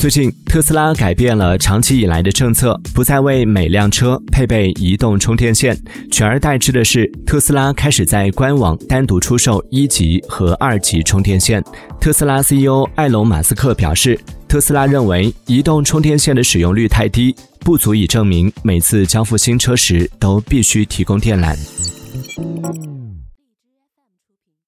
最近特斯拉改变了长期以来的政策不再为每辆车配备移动充电线取而代之的是特斯拉开始在官网单独出售一级和二级充电线。特斯拉 ceo 埃隆马斯克表示特斯拉认为移动充电线的使用率太低不足以证明每次交付新车时都必须提供电缆。